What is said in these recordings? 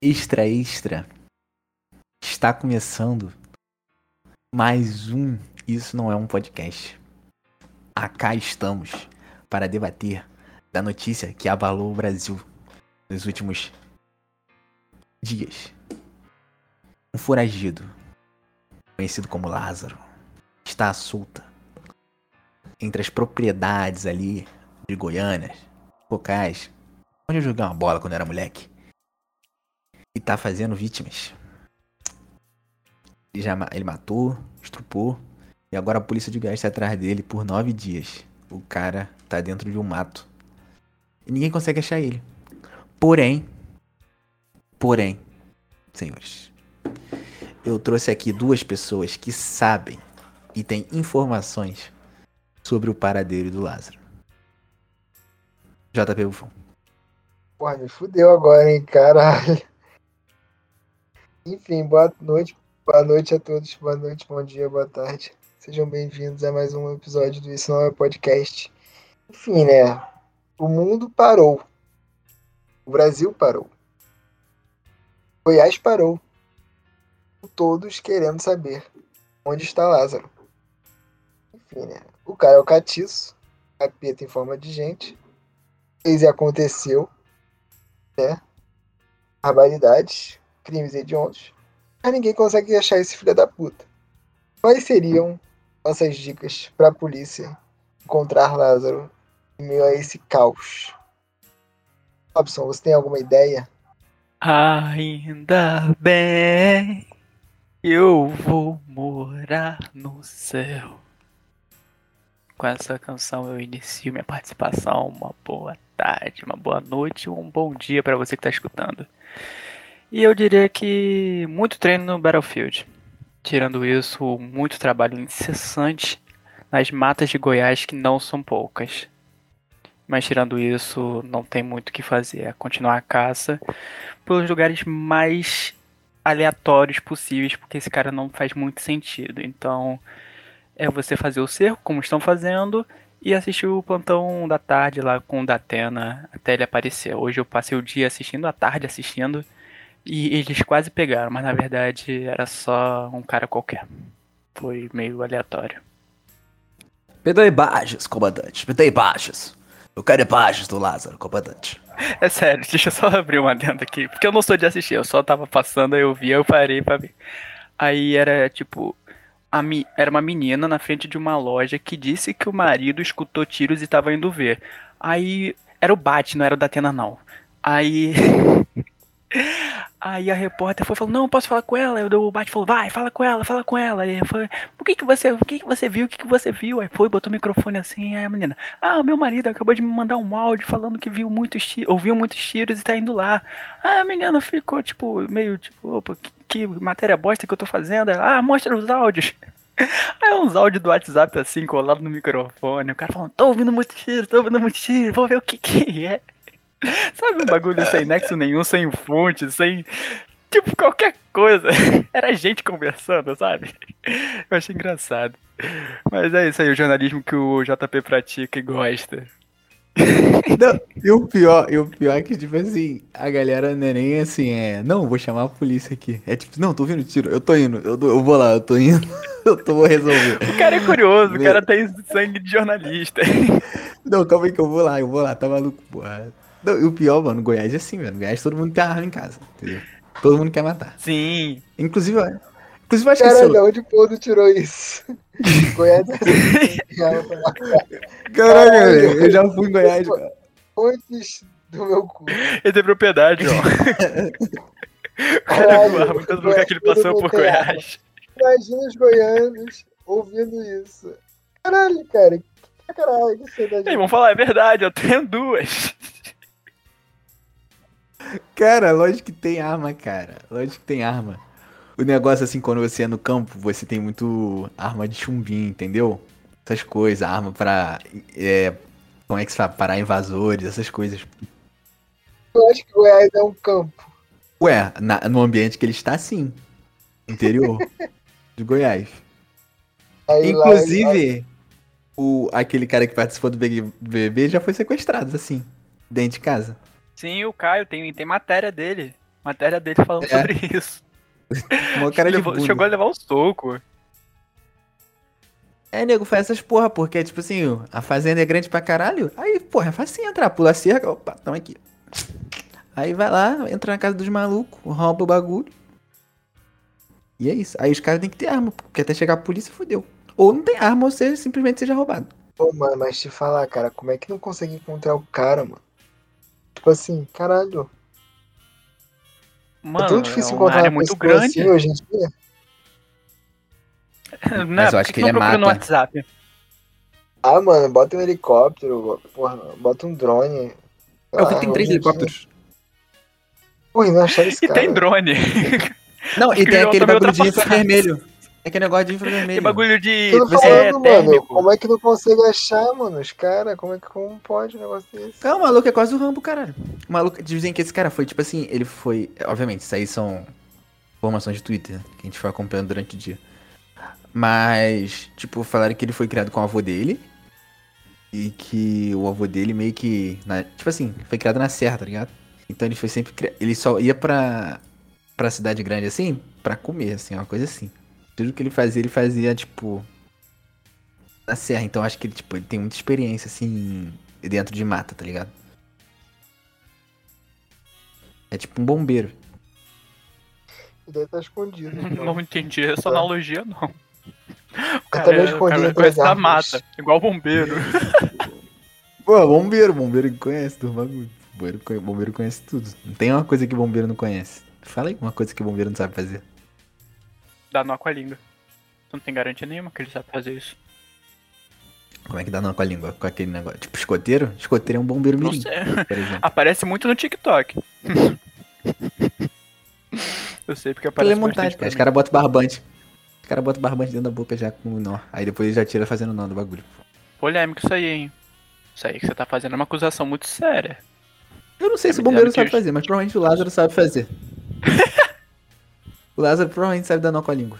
Extra Extra. Está começando mais um Isso Não É um Podcast. Acá estamos para debater da notícia que abalou o Brasil nos últimos dias. Um foragido, conhecido como Lázaro, está solta entre as propriedades ali de Goiânia, locais, onde eu joguei uma bola quando era moleque e tá fazendo vítimas. Ele, já, ele matou, estrupou, e agora a polícia de Goiás está atrás dele por nove dias. O cara tá dentro de um mato. E ninguém consegue achar ele. Porém, porém, senhores, eu trouxe aqui duas pessoas que sabem e têm informações sobre o paradeiro do Lázaro. JP Buffon. Porra, me fudeu agora, hein, caralho. Enfim, boa noite, boa noite a todos, boa noite, bom dia, boa tarde. Sejam bem-vindos a mais um episódio do Isso Não É Podcast. Enfim, né? O mundo parou. O Brasil parou. Goiás parou. Todos querendo saber onde está Lázaro. Enfim, né? O cara é o catiço, capeta em forma de gente. Fez e aconteceu, né? Barbaridades crimes hediondos, mas ninguém consegue achar esse filho da puta. Quais seriam nossas dicas para a polícia encontrar Lázaro em meio a esse caos? Robson, você tem alguma ideia? Ainda bem, eu vou morar no céu. Com essa canção eu inicio minha participação. Uma boa tarde, uma boa noite, um bom dia para você que está escutando. E eu diria que muito treino no Battlefield. Tirando isso, muito trabalho incessante nas matas de Goiás, que não são poucas. Mas tirando isso, não tem muito o que fazer. É continuar a caça pelos lugares mais aleatórios possíveis, porque esse cara não faz muito sentido. Então, é você fazer o cerco, como estão fazendo, e assistir o plantão da tarde lá com o Datena até ele aparecer. Hoje eu passei o dia assistindo, a tarde assistindo. E eles quase pegaram, mas na verdade era só um cara qualquer. Foi meio aleatório. Me dê imagens, comandante. Me dê imagens. Eu quero imagens do Lázaro, comandante. É sério, deixa eu só abrir uma dentro aqui. Porque eu não sou de assistir, eu só tava passando, eu vi, eu parei pra ver. Aí era tipo. A mi... Era uma menina na frente de uma loja que disse que o marido escutou tiros e tava indo ver. Aí. Era o Bat, não era o da Atena, não. Aí. Aí a repórter foi falou, não, posso falar com ela? Aí o Bate falou, vai, fala com ela, fala com ela. Aí foi, o que que você, o que que você viu, o que que você viu? Aí foi, botou o microfone assim, aí a menina, ah, meu marido acabou de me mandar um áudio falando que viu muitos tiros, ouviu muitos tiros e tá indo lá. Aí a menina ficou, tipo, meio, tipo, opa, que, que matéria bosta que eu tô fazendo? ah, mostra os áudios. Aí uns áudios do WhatsApp assim, colado no microfone, o cara falando, tô ouvindo muito tiro, tô ouvindo muito tiro, vou ver o que que é. Sabe um bagulho sem nexo nenhum, sem fonte, sem. Tipo, qualquer coisa. Era gente conversando, sabe? Eu achei engraçado. Mas é isso aí, o jornalismo que o JP pratica e gosta. Não, e o pior, e o pior é que, tipo assim, a galera não é nem assim, é. Não, vou chamar a polícia aqui. É tipo, não, tô ouvindo tiro, eu tô indo, eu, eu vou lá, eu tô indo, eu tô, vou resolver. O cara é curioso, Meu... o cara tem sangue de jornalista. Não, calma aí que eu vou lá, eu vou lá, tá maluco, porra. Não, e o pior, mano, Goiás é assim, mano. Goiás todo mundo tem arma em casa, entendeu? Todo mundo quer matar. Sim. Inclusive, olha. Inclusive, acho Caralho, que. Caralho, onde Podo tirou isso? Goiás é assim. Caralho, eu já fui em Goiás, cara. Fontes do meu cu. Ele tem propriedade, ó. Caralho, muito lugar que ele passou por Goiás. Imagina os goianos ouvindo isso. Caralho, cara. Caralho, que cidade. Ei, vamos falar, é verdade, eu tenho duas. Cara, lógico que tem arma, cara. Lógico que tem arma. O negócio, assim, quando você é no campo, você tem muito arma de chumbinho, entendeu? Essas coisas, arma pra. É, como é que se fala? Parar invasores, essas coisas. Eu acho que Goiás é um campo. Ué, na, no ambiente que ele está, sim. Interior de Goiás. Aí, Inclusive, lá, o, aquele cara que participou do BBB já foi sequestrado, assim, dentro de casa. Sim, o Caio, tem, tem matéria dele. Matéria dele falando É. sobre isso. Uma cara de Levou- bunda. chegou a levar um soco. É, nego, faz essas porra, porque, tipo assim, a fazenda é grande pra caralho. Aí, porra, é fácil entrar, pula a cerca, opa, tamo aqui. Aí vai lá, entra na casa dos malucos, rouba o bagulho. E é isso. Aí os caras têm que ter arma, porque até chegar a polícia, fodeu. Ou não tem arma, ou seja, simplesmente seja roubado. Pô, mano, mas te falar, cara, como é que não consegue encontrar o cara, mano? Tipo assim, caralho. Mano, é tão difícil é uma encontrar área uma muito pessoa grande. assim hoje em dia. Né? Mas eu acho que não ele no mata. WhatsApp. Ah, mano, bota um helicóptero, porra, bota um drone. É o que Ah, tem três hoje em dia- helicópteros. E não acharam esse E cara. tem drone. Não, e que tem aquele bagulho de ultrapassado. É aquele negócio de infravermelho. Tem bagulho de Eu tô Você falando, mano, térmico. como é que não consegue achar, mano, os caras? Como é que como pode um negócio desse? Calma, o maluco é quase o Rambo, caralho. O maluco, dizem que esse cara foi, tipo assim, ele foi. Obviamente, isso aí são informações de Twitter, né, que a gente foi acompanhando durante o dia. Mas, tipo, falaram que ele foi criado com o avô dele. E que o avô dele meio que. na- tipo assim, foi criado na serra, tá ligado? Então ele foi sempre. Ele só ia pra. pra cidade grande assim, pra comer, assim, uma coisa assim. Tudo que ele fazia, ele fazia, tipo. Na serra. Então acho que ele, tipo, ele tem muita experiência, assim, dentro de mata, tá ligado? É tipo um bombeiro. Ele deve estar escondido. então. Não entendi essa Tá. analogia, não. O tá cara, cara entre conhece da mata, igual bombeiro. Pô, bombeiro, bombeiro que conhece do bagulho. Bombeiro, bombeiro conhece tudo. Não tem uma coisa que bombeiro não conhece. Fala aí uma coisa que bombeiro não sabe fazer. Dá nó com a língua. Tu não tem garantia nenhuma que ele sabe fazer isso. Como é que dá não com a língua? Com aquele negócio. Tipo, escoteiro? Escoteiro é um bombeiro Não mirim, sei. por exemplo. Aparece muito no TikTok. Eu sei porque aparece montagem, bastante cara. Os caras botam barbante. Os caras botam barbante dentro da boca já com o nó. Aí depois já tira fazendo nó do bagulho. Polêmico isso aí, hein. Isso aí que você tá fazendo é uma acusação muito séria. Eu não sei É, se o bombeiro sabe que- fazer, mas provavelmente o Lázaro sabe fazer. o Lázaro provavelmente sabe dar nó com a língua.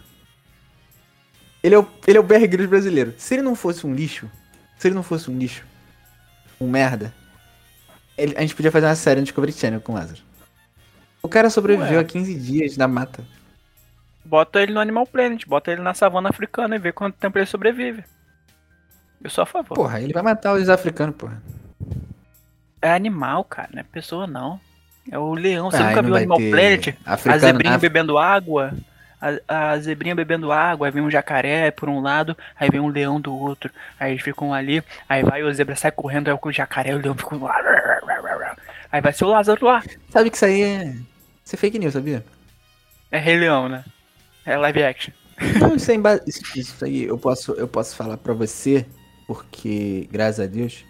Ele é o, ele é o Bear Grylls brasileiro. Se ele não fosse um lixo, se ele não fosse um lixo, um merda, ele- a gente podia fazer uma série no Discovery Channel com o Lázaro. O cara sobreviveu Ué. a 15 dias na mata. Bota ele no Animal Planet, bota ele na savana africana e vê quanto tempo ele sobrevive. Eu sou a favor. Porra, ele vai matar os africanos, porra. É animal, cara, não é pessoa não. É o leão. Você Ah, nunca viu vai Animal ter Planet? A zebrinha Af- bebendo água. A, a zebrinha bebendo água, aí vem um jacaré por um lado, aí vem um leão do outro. Aí eles ficam ali, aí vai o zebra sai correndo, aí o jacaré e o leão ficam lá. Aí vai ser o Lázaro lá. Sabe que isso aí é. Isso é fake news, sabia? É Rei Leão, né? É live action. Não, isso, é emba... isso, isso aí eu posso, eu posso falar pra você, porque, graças a Deus,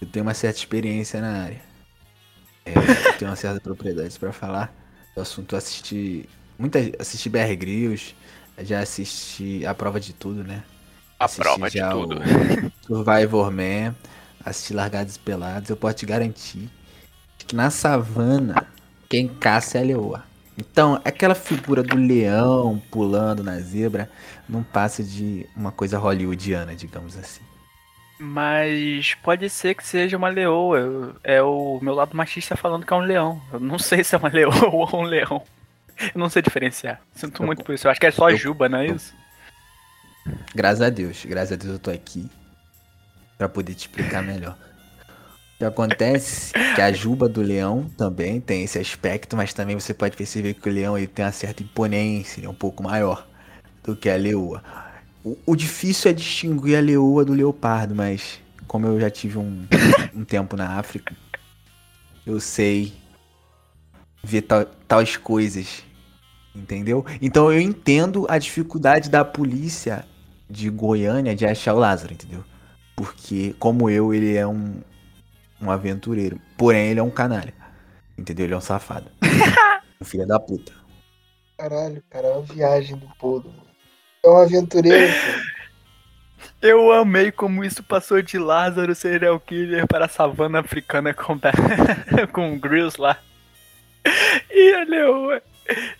eu tenho uma certa experiência na área. É, tenho uma certa propriedade pra falar do assunto. Eu assisti. Muita, assisti BR Grylls, já assisti a prova de tudo, né? A Assisti prova de tudo. o Survivor Man, assisti Largados e Pelados, eu posso te garantir que na savana quem caça é a leoa. Então, aquela figura do leão pulando na zebra não passa de uma coisa hollywoodiana, digamos assim. Mas pode ser que seja uma leoa. Eu- É o meu lado machista falando que é um leão. Eu não sei se é uma leoa ou um leão. Eu não sei diferenciar. Sinto Eu- muito por isso. Eu acho que é só eu- juba, não é isso? Graças a Deus, graças a Deus eu tô aqui pra poder te explicar melhor. O que acontece é que a juba do leão também tem esse aspecto, mas também você pode perceber que o leão ele tem uma certa imponência, ele é um pouco maior do que a leoa. O, o difícil é distinguir a leoa do leopardo, mas como eu já tive um, um tempo na África, eu sei ver tal- tais coisas, entendeu? Então eu entendo a dificuldade da polícia de Goiânia de achar o Lázaro, entendeu? Porque, como eu, ele é um, um aventureiro. Porém, ele é um canalha. Entendeu? Ele é um safado. um filho da puta. Caralho, cara, é uma viagem do Podo. É um aventureiro. Eu amei como isso passou de Lázaro serial killer para a savana africana com, com o Grills lá. E a leoa.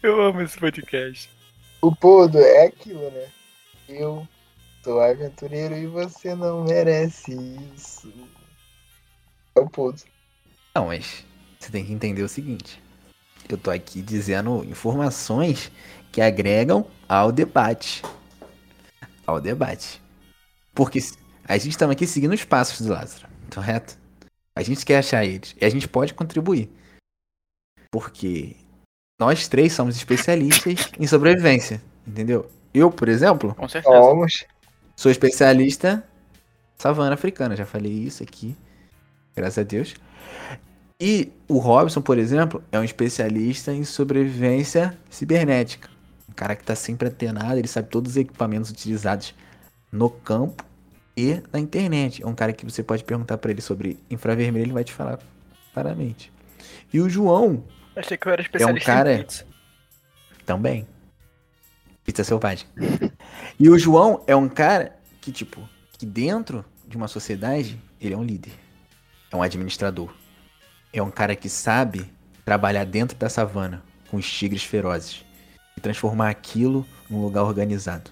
Eu amo esse podcast. O Podo é aquilo, né? Eu sou aventureiro e você não merece isso. É o Podo. Não, mas você tem que entender o seguinte. Eu tô aqui dizendo informações que agregam ao debate. Ao debate. Porque a gente estamos aqui seguindo os passos do Lázaro, correto? A gente quer achar eles. E a gente pode contribuir. Porque nós três somos especialistas em sobrevivência. Entendeu? Eu, por exemplo, Com certeza. Somos. sou especialista em savana africana. Já falei isso aqui. Graças a Deus. E o Robson, por exemplo, é um especialista em sobrevivência cibernética. Um cara que tá sempre antenado, ele sabe todos os equipamentos utilizados no campo e na internet. É um cara que você pode perguntar pra ele sobre infravermelho, ele vai te falar claramente. E o João Achei que eu era especialista cara- em pizza. também. Pizza selvagem. E o João é um cara que, tipo, que dentro de uma sociedade, ele é um líder. É um administrador. É um cara que sabe trabalhar dentro da savana com os tigres ferozes e transformar aquilo num lugar organizado.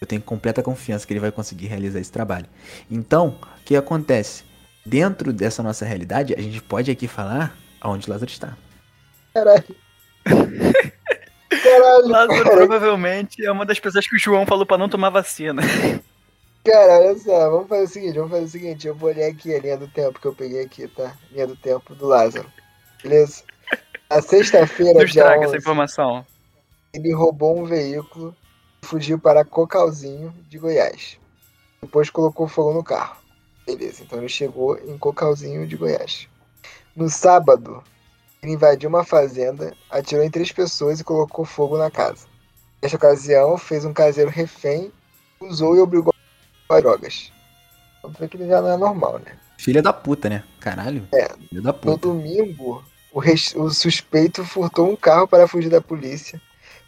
Eu tenho completa confiança que ele vai conseguir realizar esse trabalho. Então, o que acontece? Dentro dessa nossa realidade, a gente pode aqui falar aonde Lázaro está. Caralho. Caralho, Lázaro cara. provavelmente é uma das pessoas que o João falou pra não tomar vacina. Cara, olha só, vamos fazer o seguinte, vamos fazer o seguinte, eu vou olhar aqui a linha do tempo que eu peguei aqui, tá? Linha do tempo do Lázaro. Beleza? A sexta-feira, Não dia estraga essa 11, informação. Ele roubou um veículo e fugiu para Cocalzinho de Goiás. Depois colocou fogo no carro. Beleza, então ele chegou em Cocalzinho de Goiás. No sábado, ele invadiu uma fazenda, atirou em três pessoas e colocou fogo na casa. Nesta ocasião, fez um caseiro refém, usou e obrigou a drogas. Então que ele já não é normal, né? Filha da puta, né? Caralho. É. Filha da No puta. domingo, o, res- o suspeito furtou um carro para fugir da polícia,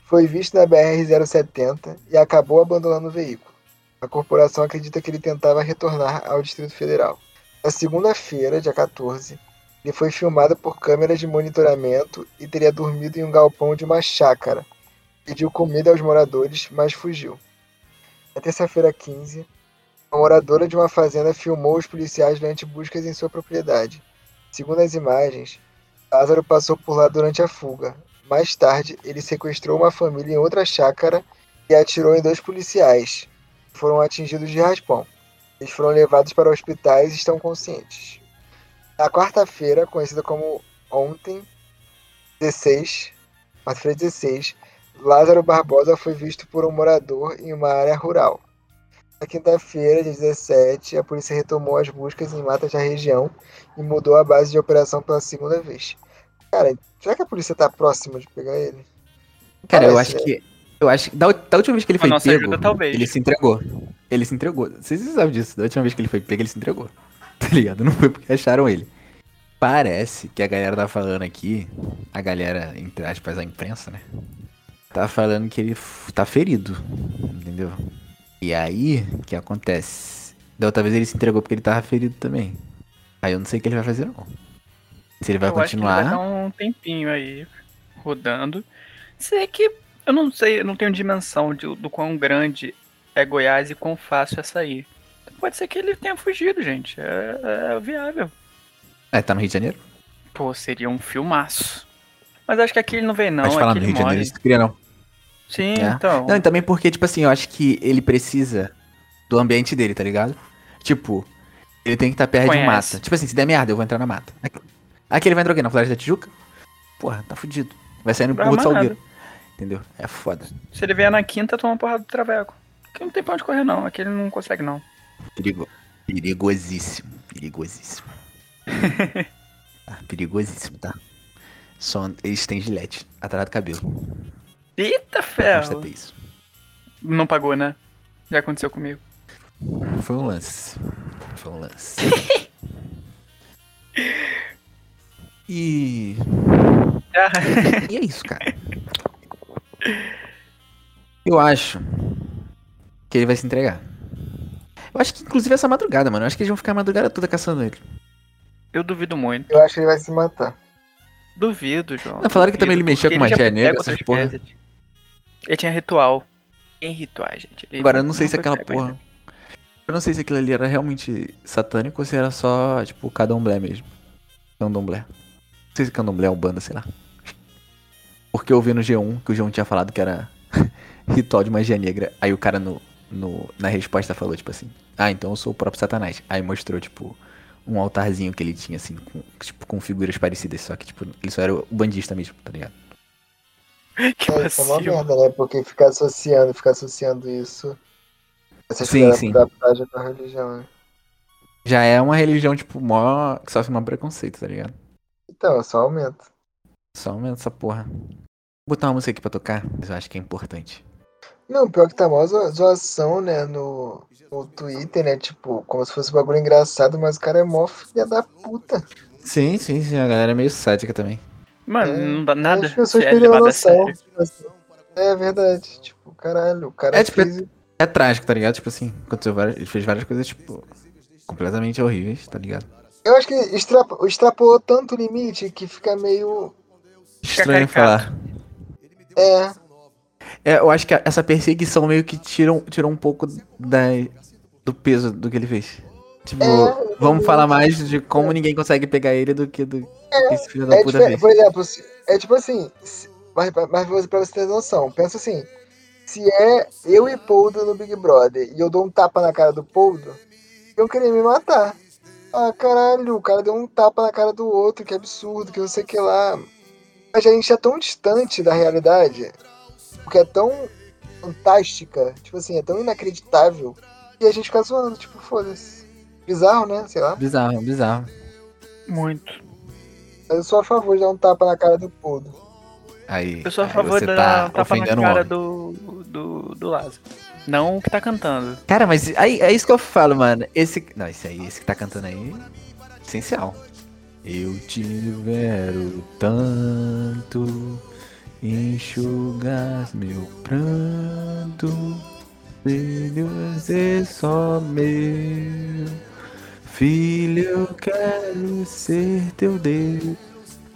foi visto na BR-070 e acabou abandonando o veículo. A corporação acredita que ele tentava retornar ao Distrito Federal. Na segunda-feira, dia 14, ele foi filmado por câmeras de monitoramento e teria dormido em um galpão de uma chácara. Pediu comida aos moradores, mas fugiu. Na terça-feira 15, uma moradora de uma fazenda filmou os policiais durante buscas em sua propriedade. Segundo as imagens, Lázaro passou por lá durante a fuga. Mais tarde, ele sequestrou uma família em outra chácara e atirou em dois policiais. que Foram atingidos de raspão. Eles foram levados para hospitais e estão conscientes. Na quarta-feira, conhecida como ontem, 16, quarta-feira 16, Lázaro Barbosa foi visto por um morador em uma área rural. Na quinta-feira, dia 17, a polícia retomou as buscas em matas da região e mudou a base de operação pela segunda vez. Cara, será que a polícia tá próxima de pegar ele? Cara, eu Parece, acho né? que. Eu acho que. Da, da última vez que ele foi pego, ajuda, talvez. ele se entregou. Ele se entregou. Vocês sabem disso. Da última vez que ele foi pego, ele se entregou. Tá ligado? Não foi porque acharam ele. Parece que a galera tá falando aqui. A galera, entre aspas, a imprensa, né? Tá falando que ele tá ferido. Entendeu? E aí, o que acontece? Da outra vez ele se entregou porque ele tava ferido também. Aí eu não sei o que ele vai fazer, não. Se ele vai eu acho que ele continuar. vai dar um tempinho aí, rodando. Sei que eu não sei, eu não tenho dimensão de- do quão grande é Goiás e quão fácil é sair. Então pode ser que ele tenha fugido, gente. É, é viável. É, tá no Rio de Janeiro? Pô, seria um filmaço. Mas acho que aqui ele não vem, não. Pode falar no Rio de Janeiro, isso queria não. Sim, É. então. Não, e também porque, tipo assim, eu acho que ele precisa do ambiente dele, tá ligado? Tipo, ele tem que estar perto de Conhece. mata. Tipo assim, se der merda, eu vou entrar na mata. Aqui, ele vai entrar? Na Floresta da Tijuca? Porra, tá fudido. Vai sair no do amarrado. Salgueiro. Entendeu? É foda. Se ele vier na quinta, toma uma porrada do traveco. Aqui não tem pra onde correr, não. Aqui ele não consegue, não. Perigo... Perigosíssimo. Perigosíssimo. ah, perigosíssimo, tá? Só eles têm gilete atrás do cabelo. Eita, ferro! Não pagou, né? Já aconteceu comigo. Foi um lance. Foi um lance. e. Ah, E é isso, cara. Eu acho que ele vai se entregar. Eu acho que, inclusive, essa madrugada, mano. Eu acho que eles vão ficar a madrugada toda caçando ele. eu duvido muito. Eu acho que ele vai se matar. Duvido, João. Não, falaram que também ele duvido, mexeu porque com magia negra, essas porra. Ele tinha ritual. Tem rituais, gente. Ele Agora, eu não sei se aquela porra. ainda. Eu não sei se aquilo ali era realmente satânico ou se era só, tipo, candomblé mesmo. Candomblé. Não sei se candomblé é um banda, sei lá. Porque eu vi no G1 que o G1 tinha falado que era ritual de magia negra. Aí o cara no, no, na resposta falou, tipo assim, ah, então eu sou o próprio Satanás. Aí mostrou, tipo, um altarzinho que ele tinha, assim, com, tipo, com figuras parecidas, só que, tipo, ele só era o bandista mesmo, tá ligado? Que É, isso é uma merda, né? Porque ficar associando, ficar associando isso. Essas Sim, sim. da prática com a religião, né? Já é uma religião, tipo, mó. que sofre um preconceito, tá ligado? Então, só aumenta. Só aumenta essa porra. Vou botar uma música aqui pra tocar, mas eu acho que é importante. Não, pior que tá mó zo- zoação, né, no, no Twitter, né? Tipo, como se fosse um bagulho engraçado, mas o cara é mó filha da puta. Sim, sim, sim, a galera é meio sádica também. Mano, É, não dá nada. As pessoas é noção. assim. É verdade. Tipo, caralho, o cara É, tipo, fez. É trágico, tá ligado? Tipo assim, aconteceu várias, ele fez várias coisas, tipo, completamente horríveis, tá ligado? Eu acho que extrap- extrapolou tanto o limite que fica meio. Estranho falar. É, É, eu acho que essa perseguição meio que tirou, tirou um pouco da, do peso do que ele fez. Tipo, É, vamos falar mais de como ninguém consegue pegar ele do que do que esse filho da é puta diferente. fez. Por exemplo, é tipo assim. se- Mas, mas você- pra você ter noção, pensa assim. Se é eu e Poldo no Big Brother e eu dou um tapa na cara do Poldo, eu queria me matar. Ah, caralho, o cara deu um tapa na cara do outro, que absurdo, que não sei o que lá. Mas a gente é tão distante da realidade, porque é tão fantástica, tipo assim, é tão inacreditável, e a gente fica zoando, tipo, foda-se. Bizarro, né? Sei lá. Bizarro, bizarro. Muito. Mas eu sou a favor de dar um tapa na cara do Poldo. Aí, Eu sou a favor você da tá tapa na ofendendo o cara do, do, do Lázaro. Não o que tá cantando. Cara, mas aí, é isso que eu falo, mano. Esse. Não, esse aí, esse que tá cantando aí. Essencial. Eu te quero tanto. Enxugas meu pranto. Deus é só meu. Filho, eu quero ser teu Deus.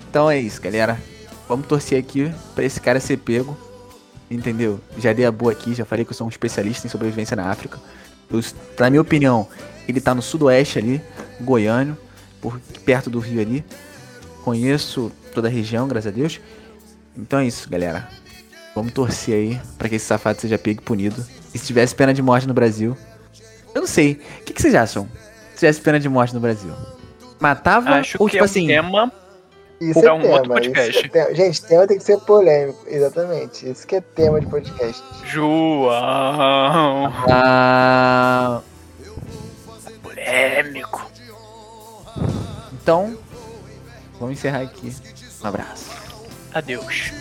Então é isso, galera. Vamos torcer aqui pra esse cara ser pego. Entendeu? Já dei a boa aqui, já falei que eu sou um especialista em sobrevivência na África. Eu, na minha opinião, ele tá no sudoeste ali, goiano, por perto do rio ali. Conheço toda a região, graças a Deus. Então é isso, galera. Vamos torcer aí pra que esse safado seja pego e punido. E se tivesse pena de morte no Brasil. Eu não sei. O que, que vocês acham? Se tivesse pena de morte no Brasil? Matava Acho ou que tipo é um assim. tema. Isso É é, um tema. outro podcast. isso é tema. Gente, tema tem que ser polêmico. Exatamente. Isso que é tema de podcast. João. Ah, Polêmico. então, vamos encerrar aqui. Um abraço. Adeus.